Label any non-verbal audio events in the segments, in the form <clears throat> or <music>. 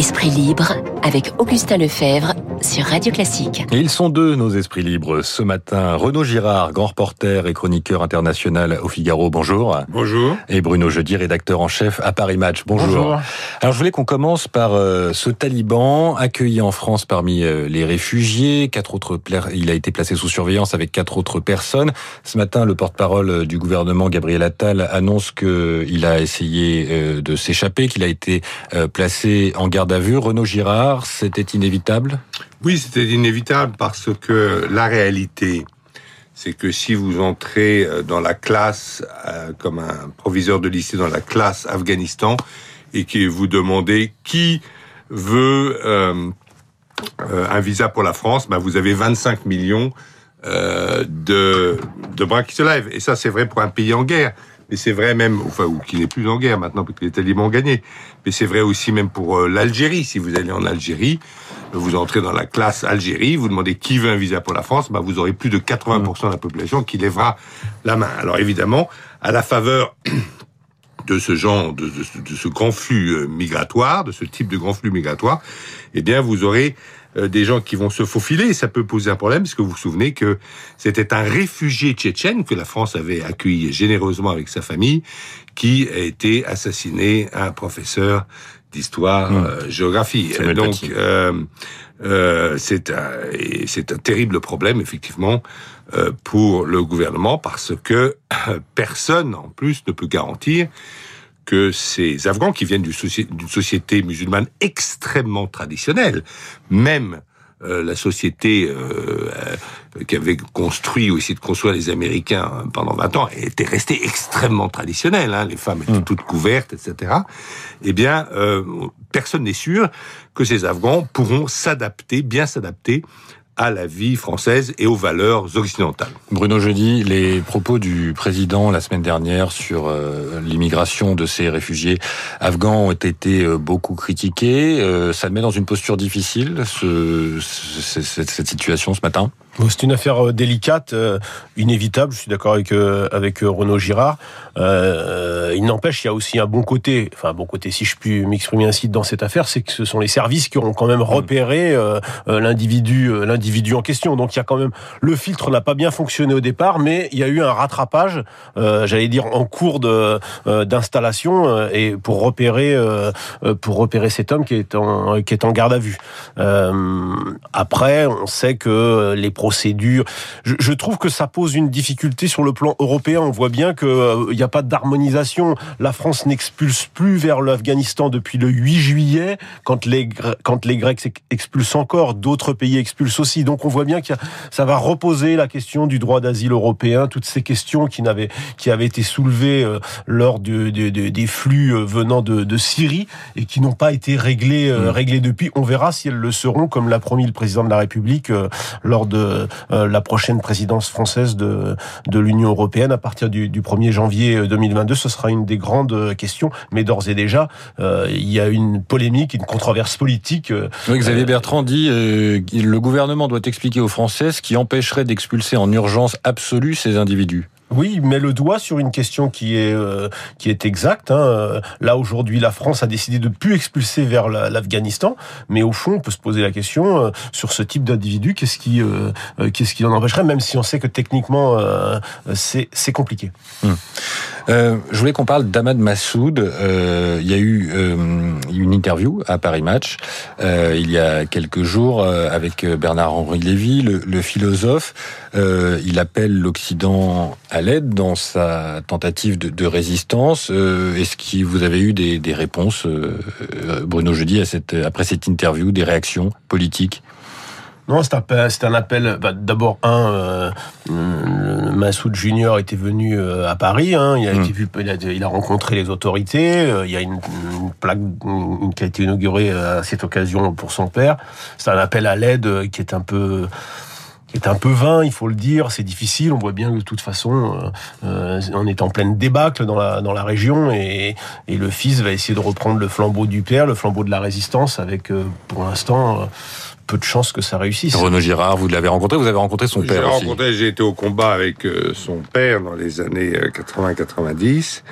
Esprit libre avec Augustin Lefebvre sur Radio Classique. Et ils sont deux, nos esprits libres. Ce matin, Renaud Girard, grand reporter et chroniqueur international au Figaro. Bonjour. Bonjour. Et Bruno Jeudi, rédacteur en chef à Paris Match. Bonjour. Bonjour. Alors, je voulais qu'on commence par euh, ce taliban accueilli en France parmi euh, les réfugiés. Quatre autres, il a été placé sous surveillance avec quatre autres personnes. Ce matin, le porte-parole du gouvernement, Gabriel Attal, annonce qu'il a essayé euh, de s'échapper, qu'il a été placé en garde à vue. Renaud Girard, c'était inévitable? Oui, c'était inévitable parce que la réalité, c'est que si vous entrez euh, dans la classe, euh, comme un proviseur de lycée dans la classe Afghanistan, et que vous demandez qui veut euh, un visa pour la France, ben vous avez 25 millions de, de bras qui se lèvent. Et ça, c'est vrai pour un pays en guerre mais c'est vrai même, enfin, ou qui n'est plus en guerre maintenant, parce que les talibans ont gagné. Mais c'est vrai aussi même pour euh, l'Algérie. Si vous allez en Algérie, vous entrez dans la classe Algérie, vous demandez qui veut un visa pour la France, bah, vous aurez plus de 80% de la population qui lèvera la main. Alors évidemment, à la faveur <clears throat> de ce genre, de, de, ce grand flux euh, migratoire, de ce type de grand flux migratoire, eh bien, vous aurez des gens qui vont se faufiler. Et ça peut poser un problème, parce que vous vous souvenez que c'était un réfugié tchétchène que la France avait accueilli généreusement avec sa famille, qui a été assassiné, un professeur d'histoire mmh. euh, géographie. Donc, euh, euh, c'est un, c'est un terrible problème, effectivement, euh, pour le gouvernement, parce que <clears throat> personne, en plus, ne peut garantir que ces Afghans qui viennent d'une société musulmane extrêmement traditionnelle, même euh, la société euh, euh, qui avait construit ou essayé de construire les Américains pendant 20 ans était restée extrêmement traditionnelle. Hein, les femmes étaient mm. toutes couvertes, etc. Eh bien, personne n'est sûr que ces Afghans pourront s'adapter, bien s'adapter à la vie française et aux valeurs occidentales. Bruno Jeudi, les propos du président la semaine dernière sur euh, l'immigration de ces réfugiés afghans ont été euh, beaucoup critiqués. Euh, ça met dans une posture difficile ce, cette, cette situation ce matin? C'est une affaire euh, délicate, euh, inévitable. Je suis d'accord avec euh, avec Renaud Girard. Euh, il n'empêche, il y a aussi un bon côté, enfin un bon côté, si je puis m'exprimer ainsi dans cette affaire, c'est que ce sont les services qui ont quand même repéré l'individu l'individu en question. Donc il y a quand même le filtre n'a pas bien fonctionné au départ, mais il y a eu un rattrapage, j'allais dire en cours d'installation et pour repérer pour repérer cet homme qui est en qui est en garde à vue. après, on sait que les procédures. Je, trouve que ça pose une difficulté sur le plan européen. On voit bien qu'il euh, n'y a pas d'harmonisation. La France n'expulse plus vers l'Afghanistan depuis le 8 juillet, quand les, quand les Grecs expulsent encore, d'autres pays expulsent aussi. Donc on voit bien que ça va reposer la question du droit d'asile européen, toutes ces questions qui, n'avaient, qui avaient été soulevées euh, lors de, des flux euh, venant de, de, Syrie et qui n'ont pas été réglées, mmh. réglées depuis. On verra si elles le seront, comme l'a promis le président de la République lors de euh, la prochaine présidence française de, de l'Union européenne à partir du, du 1er janvier 2022. Euh, Ce sera une des grandes euh, questions, mais d'ores et déjà, il y a une polémique, une controverse politique. Xavier Bertrand dit le gouvernement doit expliquer aux Français ce qui empêcherait d'expulser en urgence absolue ces individus. Oui, il met le doigt sur une question qui est euh, qui est exacte. Hein. Là aujourd'hui, la France a décidé de plus expulser vers l'Afghanistan, mais au fond, on peut se poser la question euh, sur ce type d'individu, qu'est-ce qui euh, qu'est-ce qui en empêcherait, même si on sait que techniquement c'est c'est compliqué. Hum. Je voulais qu'on parle d'Ahmad Massoud. il y a eu une interview à Paris Match il y a quelques jours avec Bernard-Henri Lévy, le, le philosophe. il appelle l'Occident à l'aide dans sa tentative de, résistance. Euh, est-ce que vous avez eu des, réponses, euh, euh, Bruno Jeudi, à cette, après cette interview, des réactions politiques? Non, c'est un, un, appel. Bah, d'abord, un, euh, Massoud Junior était venu à Paris. Hein, il, a été hmm. vu, il, a, rencontré les autorités. il y a une, plaque qui a été inaugurée à cette occasion pour son père. C'est un appel à l'aide qui est un peu est un peu vain, il faut le dire. C'est difficile. On voit bien que de toute façon, euh, euh, on est en pleine débâcle dans la dans la région et, et le fils va essayer de reprendre le flambeau du père, le flambeau de la résistance, avec euh, pour l'instant peu de chances que ça réussisse. Renaud Girard, vous l'avez rencontré, vous avez rencontré son père aussi. J'ai rencontré, j'ai été au combat avec son père dans les années 80-90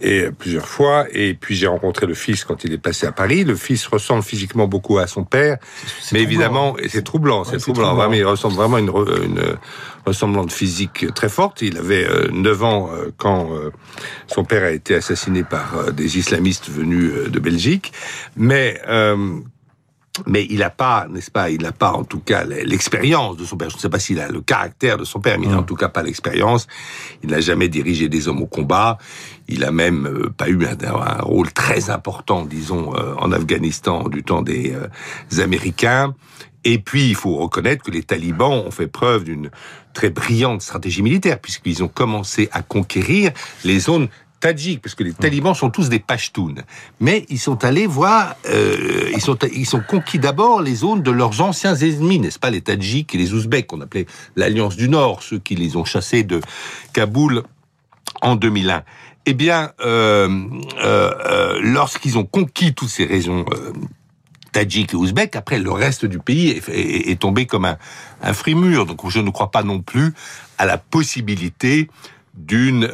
et plusieurs fois. Et puis j'ai rencontré le fils quand il est passé à Paris. Le fils ressemble physiquement beaucoup à son père, mais évidemment, et c'est troublant, c'est troublant. Vraiment, il ressemble vraiment à une, une ressemblance physique très forte. Il avait 9 ans quand son père a été assassiné par des islamistes venus de Belgique. Mais mais il n'a pas, n'est-ce pas, il n'a pas en tout cas l'expérience de son père. Je ne sais pas s'il a le caractère de son père, mais il n'a en mm. tout cas pas l'expérience. Il n'a jamais dirigé des hommes au combat. Il a même euh, pas eu un, rôle très important, disons, euh, en Afghanistan du temps des euh, Américains. Et puis, il faut reconnaître que les talibans ont fait preuve d'une très brillante stratégie militaire, puisqu'ils ont commencé à conquérir les zones tadjiks, parce que les talibans sont tous des Pashtuns. Mais ils sont allés voir, euh, ils, sont, ils sont conquis d'abord les zones de leurs anciens ennemis, n'est-ce pas, les Tadjiks et les Ouzbeks, qu'on appelait l'Alliance du Nord, ceux qui les ont chassés de Kaboul en 2001. Eh bien, euh, euh, euh, lorsqu'ils ont conquis toutes ces régions tadjiques et ouzbeks, après le reste du pays est, est, tombé comme un, un frimur. Donc je ne crois pas non plus à la possibilité d'une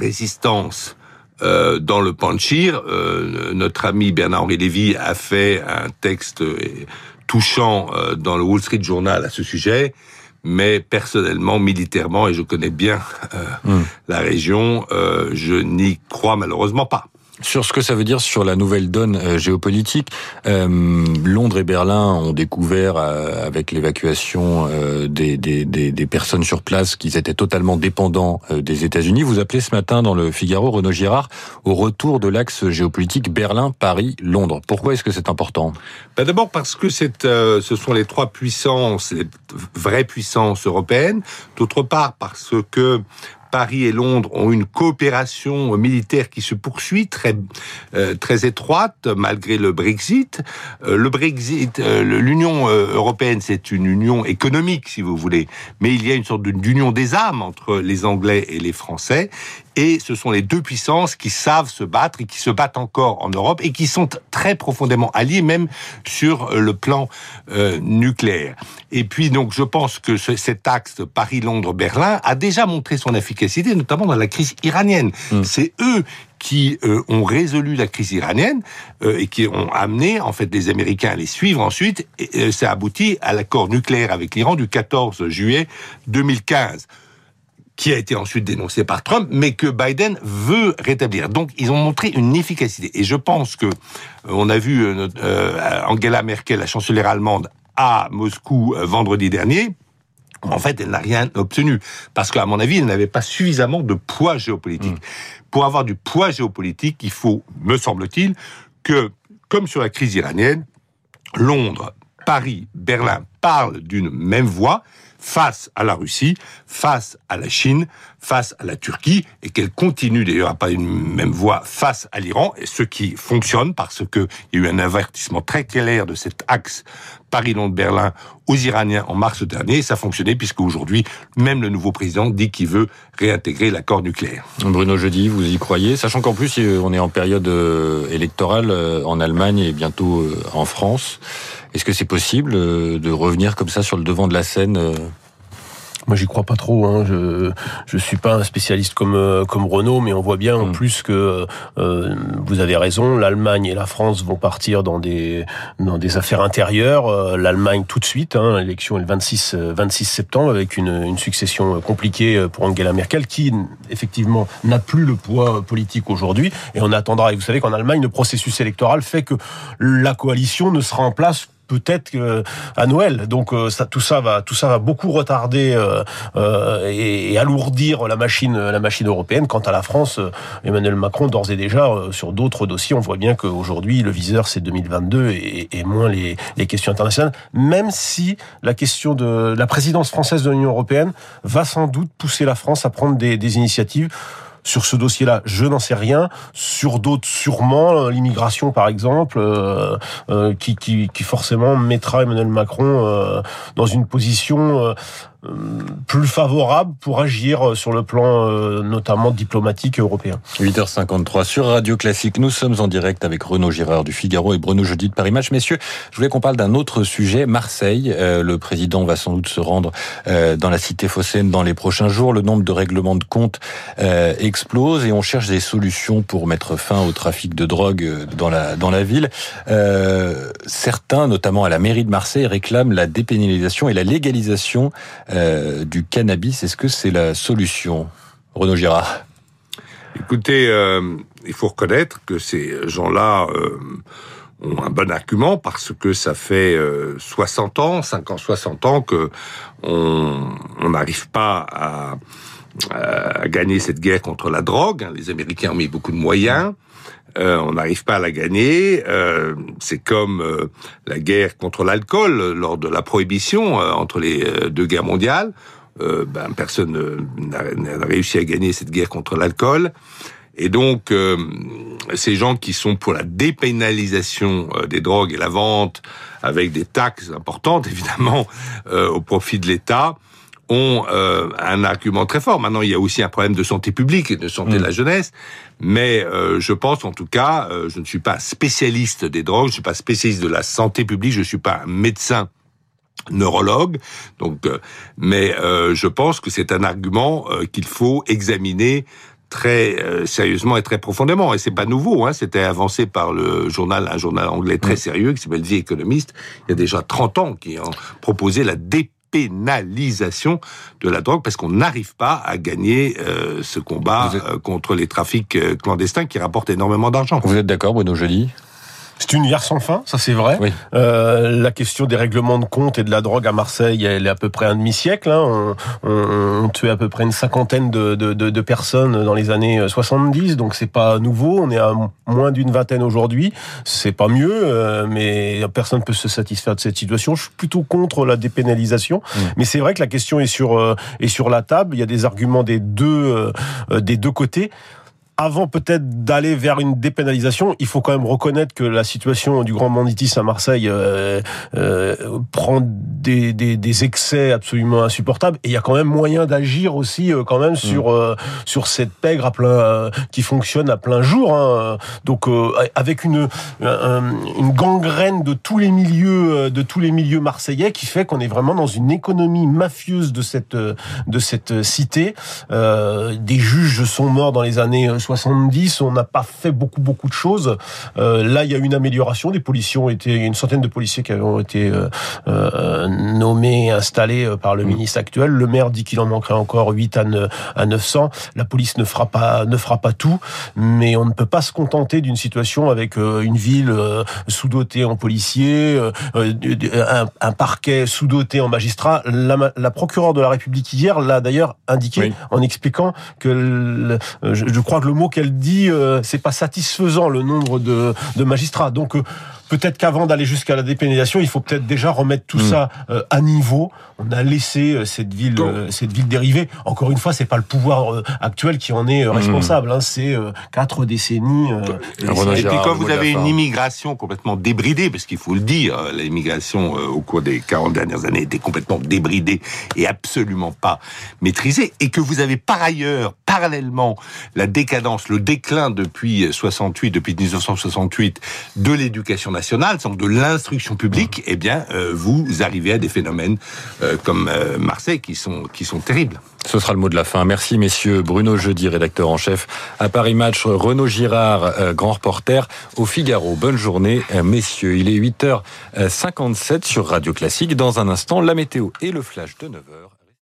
résistance euh, dans le Panchir. Euh, notre ami Bernard-Henri Lévy a fait un texte euh, touchant euh, dans le Wall Street Journal à ce sujet. Mais personnellement, militairement, et je connais bien hmm. la région, je n'y crois malheureusement pas. Sur ce que ça veut dire sur la nouvelle donne euh, géopolitique, euh, Londres et Berlin ont découvert euh, avec l'évacuation des, personnes sur place qu'ils étaient totalement dépendants des États-Unis. Vous appelez ce matin dans le Figaro Renaud Girard au retour de l'axe géopolitique Berlin-Paris-Londres. Pourquoi est-ce que c'est important? Ben D'abord parce que c'est, ce sont les trois puissances, les vraies puissances européennes. D'autre part parce que Paris et Londres ont une coopération militaire qui se poursuit très euh, très étroite malgré le Brexit. Euh, le Brexit, euh, l'Union européenne, c'est une union économique si vous voulez, mais il y a une sorte d'union des âmes entre les Anglais et les Français. Et ce sont les deux puissances qui savent se battre et qui se battent encore en Europe et qui sont très profondément alliées, même sur le plan euh, nucléaire. Et puis donc, je pense que ce, cet axe Paris-Londres-Berlin a déjà montré son efficacité, notamment dans la crise iranienne. Mm. C'est eux qui euh, ont résolu la crise iranienne euh, et qui ont amené en fait les Américains à les suivre ensuite. Et, ça aboutit à l'accord nucléaire avec l'Iran du 14 juillet 2015 qui a été ensuite dénoncé par Trump, mais que Biden veut rétablir. Donc, ils ont montré une efficacité. Et je pense que euh, on a vu euh, euh, Angela Merkel, la chancelière allemande, à Moscou vendredi dernier. En fait, elle n'a rien obtenu parce qu'à mon avis, elle n'avait pas suffisamment de poids géopolitique. Mm. Pour avoir du poids géopolitique, il faut, me semble-t-il, que, comme sur la crise iranienne, Londres, Paris, Berlin parlent d'une même voix face à la Russie, face à la Chine, face à la Turquie, et qu'elle continue d'ailleurs à pas une même voie face à l'Iran, et ce qui fonctionne parce qu'il y a eu un avertissement très clair de cet axe Paris-Londres-Berlin aux Iraniens en mars dernier, et ça a fonctionné puisque aujourd'hui, même le nouveau président dit qu'il veut réintégrer l'accord nucléaire. Bruno Jeudi, vous y croyez, sachant qu'en plus on est en période euh, électorale euh, en Allemagne et bientôt euh, en France. Est-ce que c'est possible euh, de revenir comme ça sur le devant de la scène euh? Moi, j'y crois pas trop. Hein. Je je suis pas un spécialiste comme euh, comme Renault, mais on voit bien en mm. plus que euh, vous avez raison. L'Allemagne et la France vont partir dans des dans des affaires intérieures. L'Allemagne tout de suite. Hein, L'élection est le 26 26 septembre avec une une succession compliquée pour Angela Merkel, qui effectivement n'a plus le poids politique aujourd'hui. Et on attendra. Et vous savez qu'en Allemagne, le processus électoral fait que la coalition ne sera en place peut-être à Noël. Donc euh, ça, tout ça va, tout ça va beaucoup retarder euh, euh, et, alourdir la machine, la machine européenne. Quant à la France, Emmanuel Macron d'ores et déjà sur d'autres dossiers, on voit bien qu'aujourd'hui le viseur c'est 2022 et, et moins les, les, questions internationales. Même si la question de la présidence française de l'Union européenne va sans doute pousser la France à prendre des, des initiatives sur ce dossier-là, je n'en sais rien. Sur d'autres, sûrement, euh, l'immigration, par exemple, euh, euh, qui, forcément mettra Emmanuel Macron dans une position plus favorable pour agir sur le plan notamment diplomatique européen. 8h53 sur Radio Classique. Nous sommes en direct avec Renaud Girard du Figaro et Bruno Jeudi de Paris Match. Messieurs, je voulais qu'on parle d'un autre sujet, Marseille. le président va sans doute se rendre dans la cité phocéenne dans les prochains jours. Le nombre de règlements de compte explose et on cherche des solutions pour mettre fin au trafic de drogue dans la, dans la ville. Euh, certains, notamment à la mairie de Marseille, réclament la dépénalisation et la légalisation euh, du cannabis. Est-ce que c'est la solution Renaud Girard? Écoutez, euh, il faut reconnaître que ces gens-là euh, ont un bon argument parce que ça fait 60 euh, ans, 50 60 ans que on n'arrive pas à, à, gagner cette guerre contre la drogue. Les Américains ont mis beaucoup de moyens. Euh, on n'arrive pas à la gagner. Euh, c'est comme euh, la guerre contre l'alcool lors de la prohibition entre les deux guerres mondiales. ben, personne n'a réussi à gagner cette guerre contre l'alcool. Et donc, ces gens qui sont pour la dépénalisation des drogues et la vente, avec des taxes importantes, <laughs> évidemment, au profit de l'État, ont euh, un argument très fort. Maintenant, il y a aussi un problème de santé publique et de santé de la mm. jeunesse. Mais euh, je pense, en tout cas, euh, je ne suis pas spécialiste des drogues, je ne suis pas spécialiste de la santé publique, je ne suis pas un médecin neurologue. Donc, mais je pense que c'est un argument qu'il faut examiner très sérieusement et très profondément. Et c'est pas nouveau, hein, c'était avancé par le journal, un journal anglais très mm. sérieux qui s'appelle The Economist, il y a déjà 30 ans, qui ont proposé la dé pénalisation de la drogue parce qu'on n'arrive pas à gagner euh, ce combat euh, contre les trafics euh, clandestins qui rapportent énormément d'argent. Vous êtes d'accord, Bruno Joly? C'est une guerre sans fin, ça c'est vrai. Euh, la question des règlements de compte et de la drogue à Marseille, elle est à peu près un demi-siècle. Hein. On, on, tuait à peu près une cinquantaine de, de, de, personnes dans les années 70, donc c'est pas nouveau. On est à moins d'une vingtaine aujourd'hui. C'est pas mieux, euh, mais personne peut se satisfaire de cette situation. Je suis plutôt contre la dépénalisation, mmh. mais c'est vrai que la question est sur euh, est sur la table. Il y a des arguments des deux euh, des deux côtés avant peut-être d'aller vers une dépénalisation, il faut quand même reconnaître que la situation du grand banditisme à Marseille euh, euh, prend des, des, des, excès absolument insupportables. Et il y a quand même moyen d'agir aussi euh, quand même sur mm. euh, sur cette pègre à plein qui fonctionne à plein jour. Hein. Donc avec une une gangrène de tous les milieux de tous les milieux marseillais qui fait qu'on est vraiment dans une économie mafieuse de cette de cette cité. des juges sont morts dans les années 70, on n'a pas fait beaucoup beaucoup de choses. Euh, là, il y a une amélioration. Des policiers ont été, une centaine de policiers qui ont été euh, euh, nommés, installés par le mmh. ministre actuel. Le maire dit qu'il en manquerait encore 8 à 900. La police ne fera pas ne fera pas tout, mais on ne peut pas se contenter d'une situation avec une ville sous-dotée en policiers, un, parquet sous-doté en magistrats. La, la procureure de la République hier l'a d'ailleurs indiqué en expliquant que je, je crois que le mot qu'elle dit, euh, c'est pas satisfaisant le nombre de, de magistrats. Donc euh, peut-être qu'avant d'aller jusqu'à la dépénalisation, il faut peut-être déjà remettre tout hmm. ça euh, à niveau. On a laissé euh, cette ville, euh, cette ville dériver. Encore une fois, c'est pas le pouvoir actuel qui en est hmm. responsable. Hein, c'est quatre décennies. et puis quand vous avez une immigration complètement débridée, parce qu'il faut le dire, l'immigration au cours des 40 dernières années était complètement débridée et absolument pas maîtrisée, et que vous avez par ailleurs, parallèlement, la décadence, le déclin depuis 68, depuis 1968, de l'éducation nationale nationale, de l'instruction publique, eh bien, euh, vous arrivez à des phénomènes euh, comme euh, Marseille qui sont, qui sont terribles. Ce sera le mot de la fin. Merci messieurs. Bruno Jeudi, rédacteur en chef à Paris Match. Renaud Girard, grand reporter au Figaro. Bonne journée messieurs. Il est 8h57 sur Radio Classique. Dans un instant, la météo et le flash de 9h.